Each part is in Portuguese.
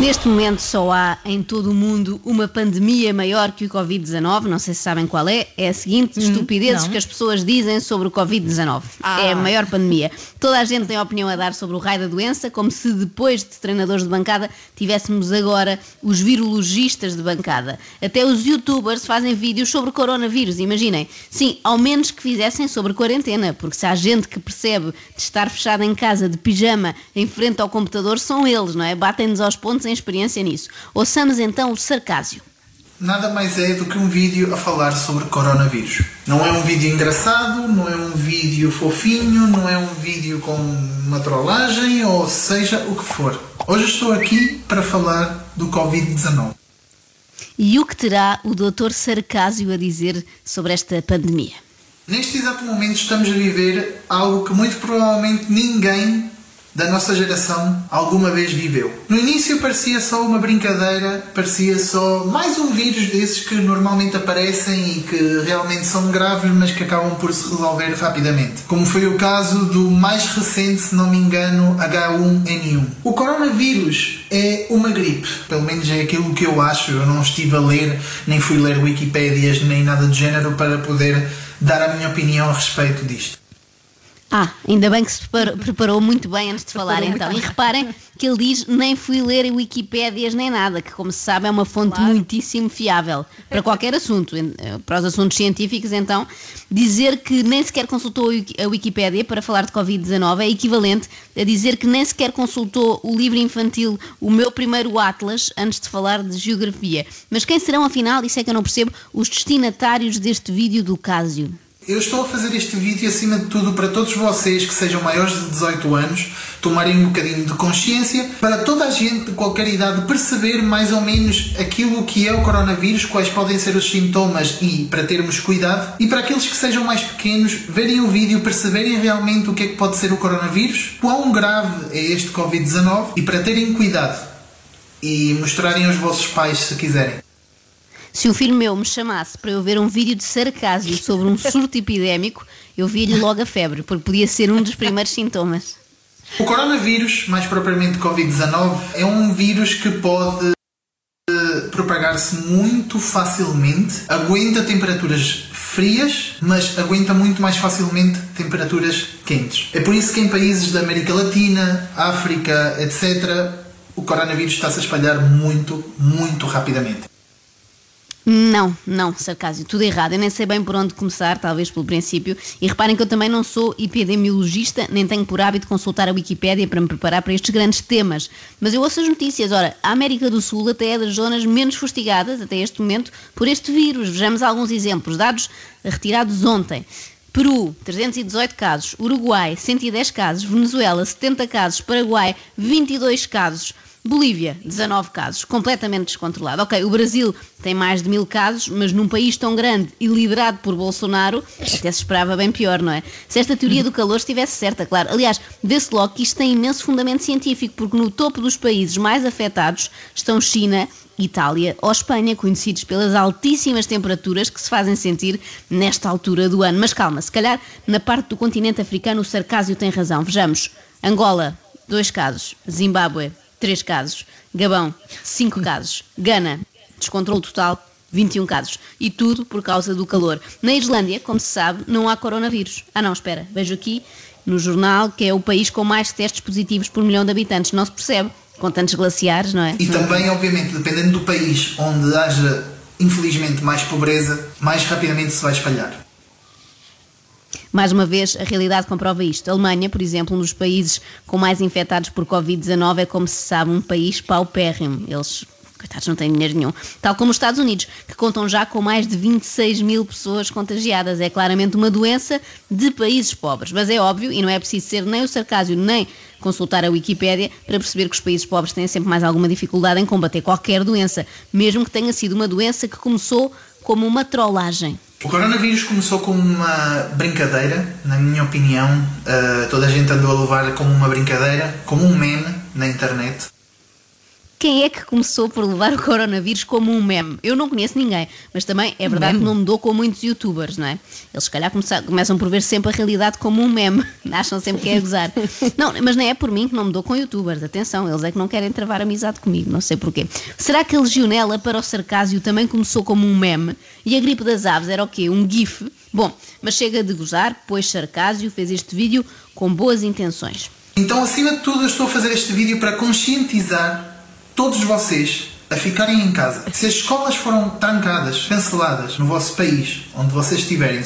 Neste momento só há em todo o mundo uma pandemia maior que o Covid-19, não sei se sabem qual é, é a seguinte estupidezes não. que as pessoas dizem sobre o Covid-19. Ah. É a maior pandemia. Toda a gente tem opinião a dar sobre o raio da doença, como se depois de treinadores de bancada tivéssemos agora os virologistas de bancada. Até os youtubers fazem vídeos sobre coronavírus, imaginem. Sim, ao menos que fizessem sobre quarentena, porque se há gente que percebe de estar fechada em casa de pijama em frente ao computador, são eles, não é? Batem-nos aos pontos em experiência nisso. Ouçamos então o sarcásio. Nada mais é do que um vídeo a falar sobre coronavírus. Não é um vídeo engraçado, não é um vídeo fofinho, não é um vídeo com uma trollagem, ou seja o que for. Hoje estou aqui para falar do Covid-19. E o que terá o Dr. Sarcásio a dizer sobre esta pandemia? Neste exato momento estamos a viver algo que muito provavelmente ninguém da nossa geração alguma vez viveu. No início parecia só uma brincadeira, parecia só mais um vírus desses que normalmente aparecem e que realmente são graves, mas que acabam por se resolver rapidamente. Como foi o caso do mais recente, se não me engano, H1N1. O coronavírus é uma gripe, pelo menos é aquilo que eu acho. Eu não estive a ler, nem fui ler Wikipédias, nem nada do género para poder dar a minha opinião a respeito disto. Ah, ainda bem que se preparou, muito bem antes de falar então. E reparem que ele diz nem fui ler Wikipédias nem nada, que como se sabe é uma fonte muitíssimo fiável para qualquer assunto. Eh, Para os assuntos científicos então, dizer que nem sequer consultou a Wikipédia para falar de Covid-19 é equivalente a dizer que nem sequer consultou o livro infantil O Meu Primeiro Atlas antes de falar de geografia. Mas quem serão afinal, isso é que eu não percebo, os destinatários deste vídeo do Cásio? Eu estou a fazer este vídeo acima de tudo para todos vocês que sejam maiores de 18 anos tomarem um bocadinho de consciência, para toda a gente de qualquer idade perceber mais ou menos aquilo que é o coronavírus, quais podem ser os sintomas e para termos cuidado, e para aqueles que sejam mais pequenos verem o vídeo, perceberem realmente o que é que pode ser o coronavírus, quão grave é este Covid-19 e para terem cuidado e mostrarem aos vossos pais se quiserem. Se um filho meu me chamasse para eu ver um vídeo de sarcásio sobre um surto epidémico, eu via-lhe logo a febre, porque podia ser um dos primeiros sintomas. O coronavírus, mais propriamente Covid-19, é um vírus que pode eh, propagar-se muito facilmente, aguenta temperaturas frias, mas aguenta muito mais facilmente temperaturas quentes. É por isso que em países da América Latina, África, etc., o coronavírus está-se a espalhar muito, muito rapidamente. Não, não, sarcásio, tudo errado. Eu nem sei bem por onde começar, talvez pelo princípio. E reparem que eu também não sou epidemiologista, nem tenho por hábito consultar a Wikipédia para me preparar para estes grandes temas. Mas eu ouço as notícias. Ora, a América do Sul até é das zonas menos fustigadas, até este momento, por este vírus. Vejamos alguns exemplos, dados retirados ontem. Peru, 318 casos. Uruguai, 110 casos. Venezuela, 70 casos. Paraguai, 22 casos. Bolívia, 19 casos, completamente descontrolado. Ok, o Brasil tem mais de mil casos, mas num país tão grande e liderado por Bolsonaro, até se esperava bem pior, não é? Se esta teoria do calor estivesse certa, claro. Aliás, vê-se logo que isto tem imenso fundamento científico, porque no topo dos países mais afetados estão China, Itália ou Espanha, conhecidos pelas altíssimas temperaturas que se fazem sentir nesta altura do ano. Mas calma, se calhar na parte do continente africano o sarcásio tem razão. Vejamos: Angola, dois casos. Zimbábue, três casos. Gabão, cinco casos. Gana, descontrole total, 21 casos. E tudo por causa do calor. Na Islândia, como se sabe, não há coronavírus. Ah, não, espera, vejo aqui no jornal que é o país com mais testes positivos por milhão de habitantes. Não se percebe, com tantos glaciares, não é? E também, obviamente, dependendo do país onde haja, infelizmente, mais pobreza, mais rapidamente se vai espalhar. Mais uma vez, a realidade comprova isto. A Alemanha, por exemplo, um dos países com mais infectados por Covid-19, é, como se sabe, um país paupérrimo. Eles, coitados, não têm dinheiro nenhum. Tal como os Estados Unidos, que contam já com mais de 26 mil pessoas contagiadas. É claramente uma doença de países pobres. Mas é óbvio, e não é preciso ser nem o sarcásio, nem consultar a Wikipédia para perceber que os países pobres têm sempre mais alguma dificuldade em combater qualquer doença, mesmo que tenha sido uma doença que começou como uma trollagem. O coronavírus começou como uma brincadeira, na minha opinião. Uh, toda a gente andou a levar como uma brincadeira, como um meme na internet. Quem é que começou por levar o coronavírus como um meme? Eu não conheço ninguém, mas também é verdade Meme? que não mudou com muitos youtubers, não é? Eles se calhar começam, começam por ver sempre a realidade como um meme. Acham sempre que é gozar. Não, mas não é por mim que não mudou com youtubers. Atenção, eles é que não querem travar amizade comigo, não sei porquê. Será que a legionela para o sarcásio também começou como um meme? E a gripe das aves era o quê? Um gif? Bom, mas chega de gozar, pois sarcásio fez este vídeo com boas intenções. Então, acima de tudo, eu estou a fazer este vídeo para conscientizar todos vocês a ficarem em casa. Se as escolas foram trancadas, canceladas no vosso país, onde vocês estiverem,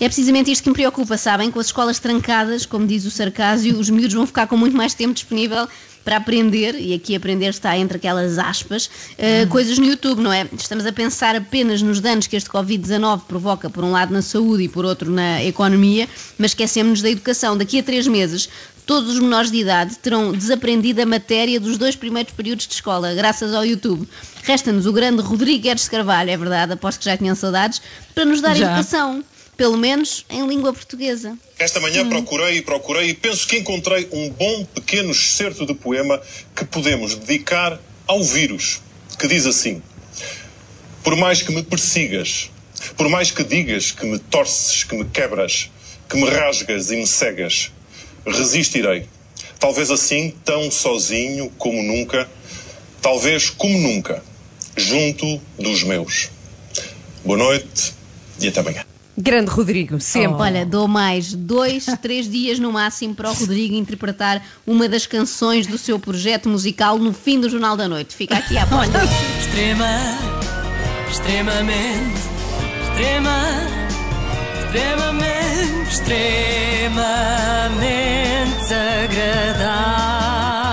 É precisamente isto que me preocupa, sabem? Com as escolas trancadas, como diz o sarcásio, os miúdos vão ficar com muito mais tempo disponível para aprender, e aqui aprender está entre aquelas aspas, eh, coisas no YouTube, não é? Estamos a pensar apenas nos danos que este Covid-19 provoca, por um lado na saúde e por outro na economia, mas esquecemos da educação. Daqui a três meses, todos os menores de idade terão desaprendido a matéria dos dois primeiros períodos de escola, graças ao YouTube. Resta-nos o grande Rodrigo Guedes Carvalho, é verdade, aposto que já tinham saudades, para nos dar Já. educação, pelo menos em língua portuguesa. Esta manhã procurei e procurei e penso que encontrei um bom pequeno excerto de poema que podemos dedicar ao vírus, que diz assim: Por mais que me persigas, por mais que digas que me torces, que me quebras, que me rasgas e me cegas, resistirei. Talvez assim, tão sozinho como nunca, talvez como nunca, junto dos meus. Boa noite e até amanhã. Grande Rodrigo, sempre. Olha, dou mais dois, três dias no máximo para o Rodrigo interpretar uma das canções do seu projeto musical no fim do Jornal da Noite. Fica aqui à porta. Extrema, extremamente, extrema, extremamente, extremamente agradável.